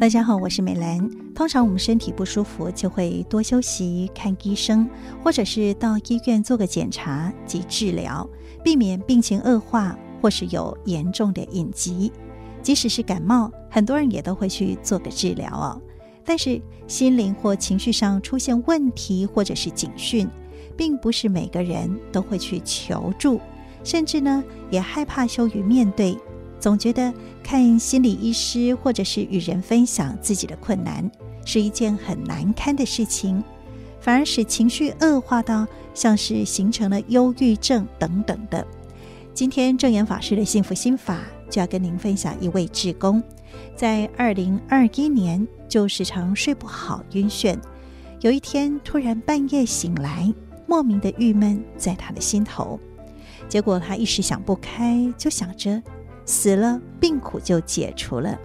大家好，我是美兰。通常我们身体不舒服，就会多休息、看医生，或者是到医院做个检查及治疗，避免病情恶化或是有严重的隐疾。即使是感冒，很多人也都会去做个治疗哦。但是心灵或情绪上出现问题，或者是警讯，并不是每个人都会去求助，甚至呢也害怕羞于面对。总觉得看心理医师或者是与人分享自己的困难是一件很难堪的事情，反而使情绪恶化到像是形成了忧郁症等等的。今天证严法师的幸福心法就要跟您分享一位志工，在二零二一年就时常睡不好、晕眩，有一天突然半夜醒来，莫名的郁闷在他的心头，结果他一时想不开，就想着。死了，病苦就解除了。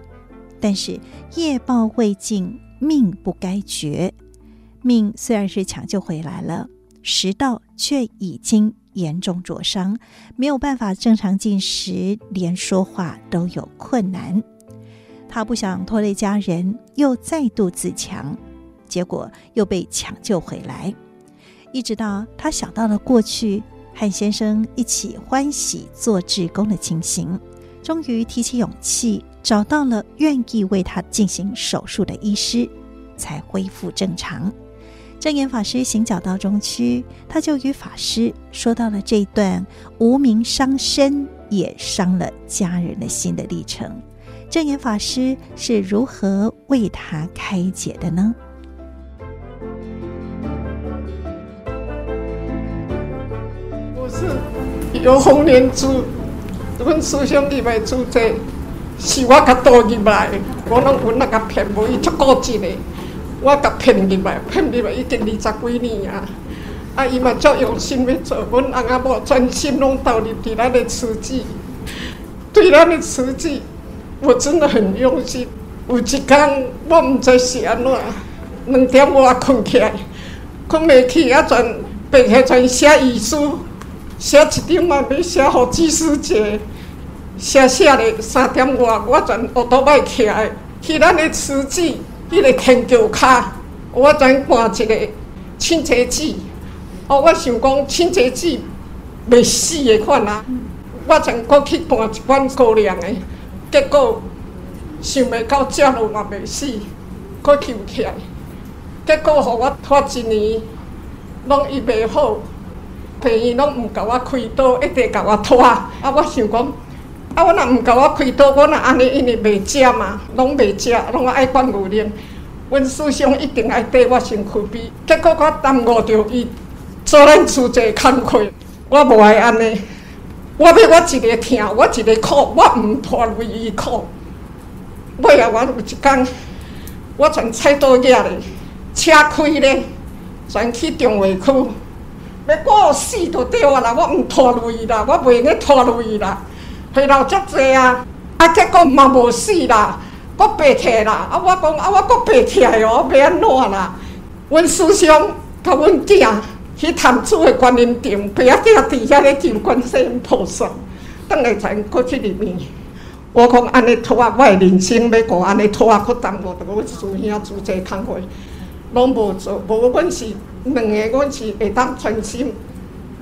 但是业报未尽，命不该绝。命虽然是抢救回来了，食道却已经严重灼伤，没有办法正常进食，连说话都有困难。他不想拖累家人，又再度自强，结果又被抢救回来。一直到他想到了过去和先生一起欢喜做志工的情形。终于提起勇气，找到了愿意为他进行手术的医师，才恢复正常。证严法师行脚到中区，他就与法师说到了这段无名伤身也伤了家人的心的历程。证严法师是如何为他开解的呢？我是有红莲珠。阮师兄弟们做这，是我甲导入来，我拢有那个骗无伊足固执的，我甲骗入来，骗入来已经二十几年啊！啊，伊嘛足用心要做，阮翁仔某专心拢投入伫咱的慈济，对咱的慈济，我真的很用心。有一天我毋知是安怎，两点我困起来，困袂去啊，全白起全写遗书。写一张嘛，要写予居士节，写写咧三点外，我全学都歹起来，去咱的慈济，迄个天桥骹，我全挂一个清洁剂。哦，我想讲清洁剂袂死的款啊，我全搁去换一罐高粱的，结果想袂到食落嘛袂死，搁抽起来，结果互我拖一年，拢医袂好。病院拢毋甲我开刀，一直甲我拖。啊，我想讲，啊，我若毋甲我开刀，我若安尼，因为袂食嘛，拢袂食，拢爱灌牛奶。阮师兄一定爱跟我身躯边，结果我耽误着伊做咱厝这工课，我无爱安尼。我要我一个疼，我一个苦，我毋拖累伊苦。尾啊，我有一天，我全菜刀夹咧，车开咧，全去中华区。要过死都对啊啦！我毋拖累伊啦，我袂用拖累伊啦。回头足济啊，啊结果嘛无死啦，搁爬起来啦。啊我讲啊我搁爬起来哦，要安怎啦？阮师兄甲阮囝去潭子的观音亭，爸仔囝伫遐咧求观世音菩萨，等下才过去里面。我讲安尼拖啊，我的人生要过安尼拖啊，搁耽误着阮师兄做这工课。拢无做，无阮是两个，阮是会当专心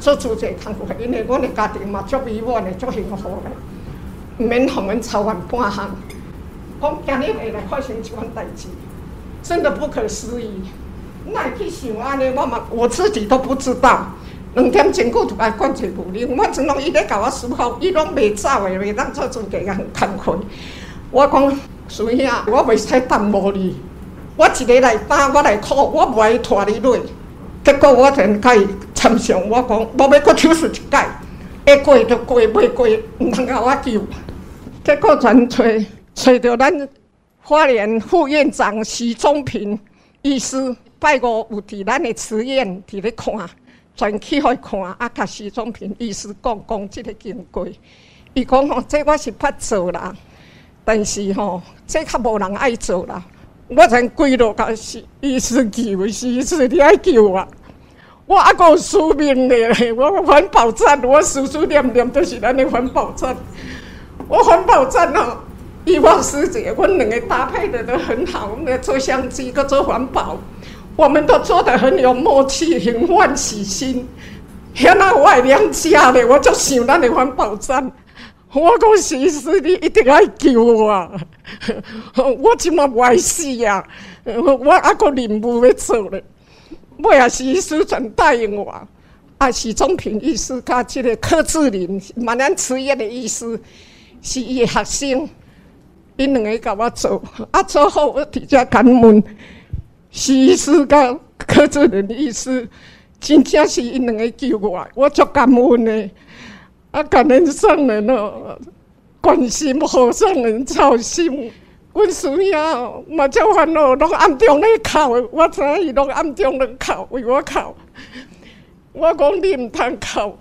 做做这工作，因为阮的家庭嘛足美满的，足幸福的，毋免互阮操烦半项。讲今日会来发生这款代志，真的不可思议。哪会去想安尼？我嘛我自己都不知道。两点钟过就来灌醉无灵，我怎拢伊咧甲我思考，伊拢袂走的，袂当做做这样工课。我讲师兄，我袂使耽误你。我一个来担，我来苦，我无爱拖你累。结果我全甲伊参详，我讲无要搁手术一解，会过就过，袂过毋通甲我救。结果全找找着咱花莲副院长徐宗平医师，拜五有伫咱的慈院伫咧看，全去互伊看，啊，甲徐宗平医师讲讲即个经过。伊讲吼，这我是捌做啦，但是吼，这较无人爱做啦。我才跪落甲是医师救，是医师你爱救我。我还阁有使命的，我环保站，我思思念念都是咱的环保站。我环保站哦，伊我师姐，我两个搭配的都很好，我们做相机，个做环保，我们都做得很有默契，很欢喜心。现在我娘家咧，我就想咱的环保站。我讲徐医师，你一定要救我，我今嘛不爱死呀！我阿个任务要做咧，我也是医师全答应我，啊，许宗平医师加这个柯志林，万安慈业的医师是伊学生。因两个甲我做，啊，做好我直接感恩。徐医师甲柯志仁医师，真正是因两个救我，我足感恩的。啊，感恩上人哦，关心好上人操心。阮师兄嘛，叫烦恼，拢暗中咧哭，我知伊拢暗中咧哭，为我哭。我讲你毋通哭，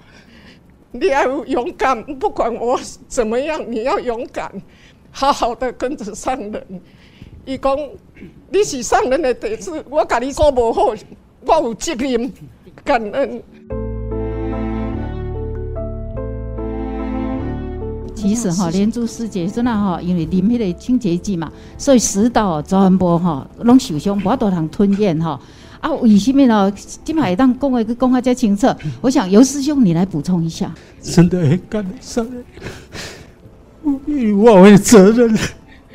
你要勇敢，不管我怎么样，你要勇敢。好好的跟着上人，伊讲你是上人的弟子，我甲你过无好，我有责任感恩。其实哈，连珠师姐真的哈，因为啉迄个清洁剂嘛，所以食道全部哈拢受伤，无法度通吞咽哈。啊，为什么呢？今摆当讲话去讲话较清楚。我想尤师兄你来补充一下。真的很感恩上人。我的责任，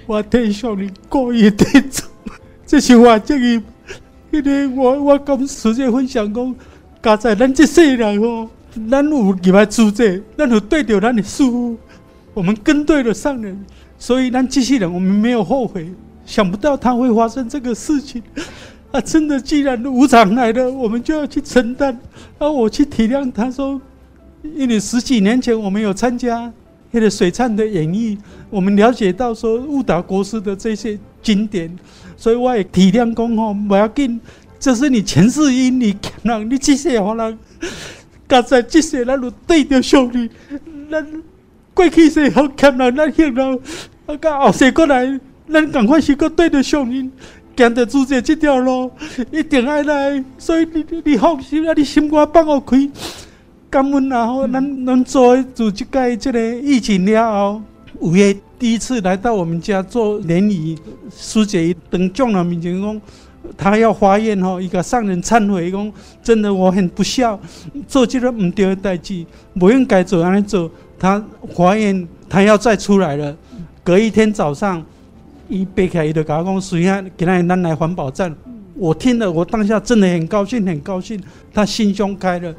我替上人过一天走。这是我这个，因为我我跟师姐分享讲，加在咱这世人哦，咱有入来主者，咱有对着咱的师父，我们跟对了上人，所以咱这些人我们没有后悔。想不到他会发生这个事情，啊，真的，既然无常来了，我们就要去承担。啊，我去体谅他说，因为十几年前我们有参加。那个水忏的演绎，我们了解到说误导国师的这些经典，所以我也体谅讲吼，不要紧，这是你前世因，你欠人，你这些好人，刚才这些咱都对着上你，咱过去世好欠人，咱欠人，啊，到后世过来，咱赶快是个对着上人，行着自己这条路，一定爱来，所以你你放心啊，你心肝放我开。感恩啊！吼，咱咱做做这届这个疫情了后，五月第一次来到我们家做联谊，师姐当众人面前讲，他要发愿吼，一个上人忏悔讲，真的我很不孝，做这个唔对的代志，不应该做安尼做。他发愿，他要再出来了。隔一天早上，一背开伊就甲我讲，师兄，今日咱来环保站。我听了，我当下真的很高兴，很高兴，他心胸开了。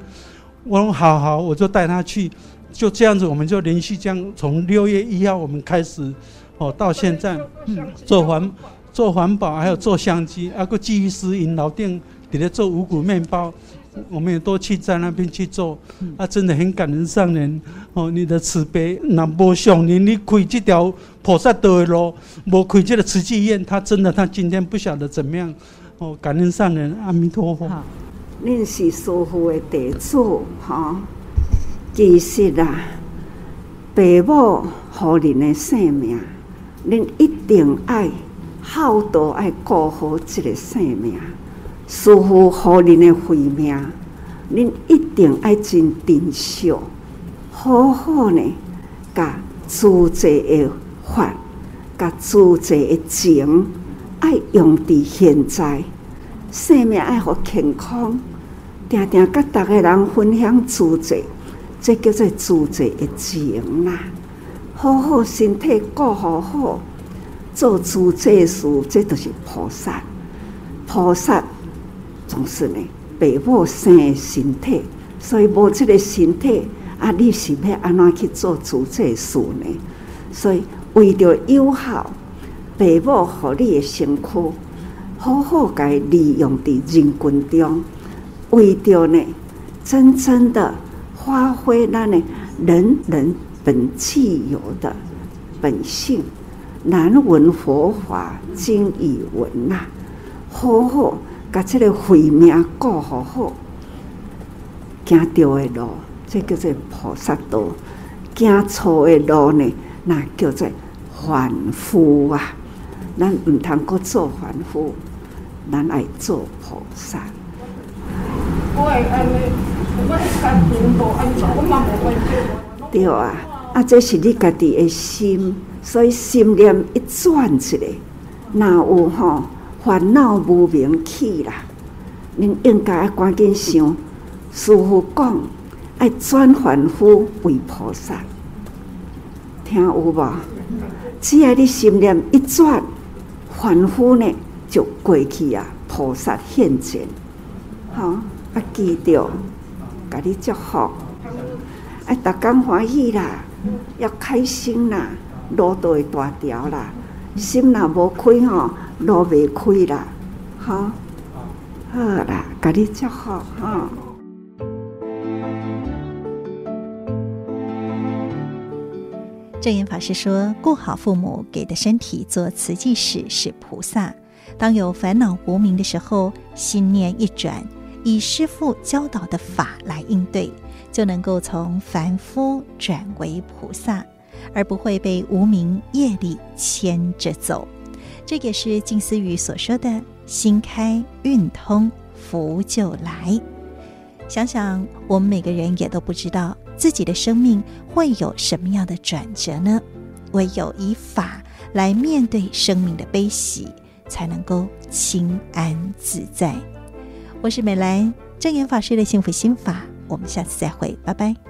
我说好好，我就带他去，就这样子，我们就连续这样，从六月一号我们开始，哦，到现在，做环做环保，还有做相机，啊，个技师引老店给他做五谷面包，我们也都去在那边去做，啊，真的很感人上人，哦，你的慈悲，那无上人你开这条菩萨道的路，无开这个慈济院，他真的他今天不晓得怎么样，哦，感恩上人，阿弥陀佛。恁是师父的弟子，哈，其实啊，父母予恁的生命，恁一定爱好多爱顾好这个生命。师父予恁的慧命，恁一定爱真珍惜，好好呢，甲自在的法，甲自在的情，爱用伫现在。生命爱好健康，定定甲逐个人分享自在，这叫做自在的情啦。好好身体顾好好，做自在事，这都是菩萨。菩萨总是呢，父母生的身体，所以无这个身体，啊，你是要安怎去做自在事呢？所以为着友好，父母和你的身躯。好好该利用在人群中，为着呢，真正的发挥咱呢人人本具有的本性。难闻佛法经已闻呐，好好把即个慧命过好好，行对的路，这叫做菩萨道；行错的路呢，那叫做凡夫啊。咱毋通阁做凡夫。咱爱做菩萨。对啊，啊，这是你家己的心，所以心念一转起来，哪有吼烦恼无明起啦？恁应该要赶紧想，师父讲，爱转凡夫为菩萨，听有无？只要你心念一转，凡夫呢就过去啊，菩萨现前，好，啊记着，甲你祝福，啊，逐工欢喜啦，要开心啦，路都会大条啦，心若无开吼，路未开啦，好，好啦，甲你祝福哈。证严法师说：“顾好父母给的身体，做慈济事是菩萨。当有烦恼无明的时候，心念一转，以师父教导的法来应对，就能够从凡夫转为菩萨，而不会被无明业力牵着走。这也是静思语所说的‘心开运通，福就来’。想想，我们每个人也都不知道。”自己的生命会有什么样的转折呢？唯有以法来面对生命的悲喜，才能够心安自在。我是美兰，正言法师的幸福心法，我们下次再会，拜拜。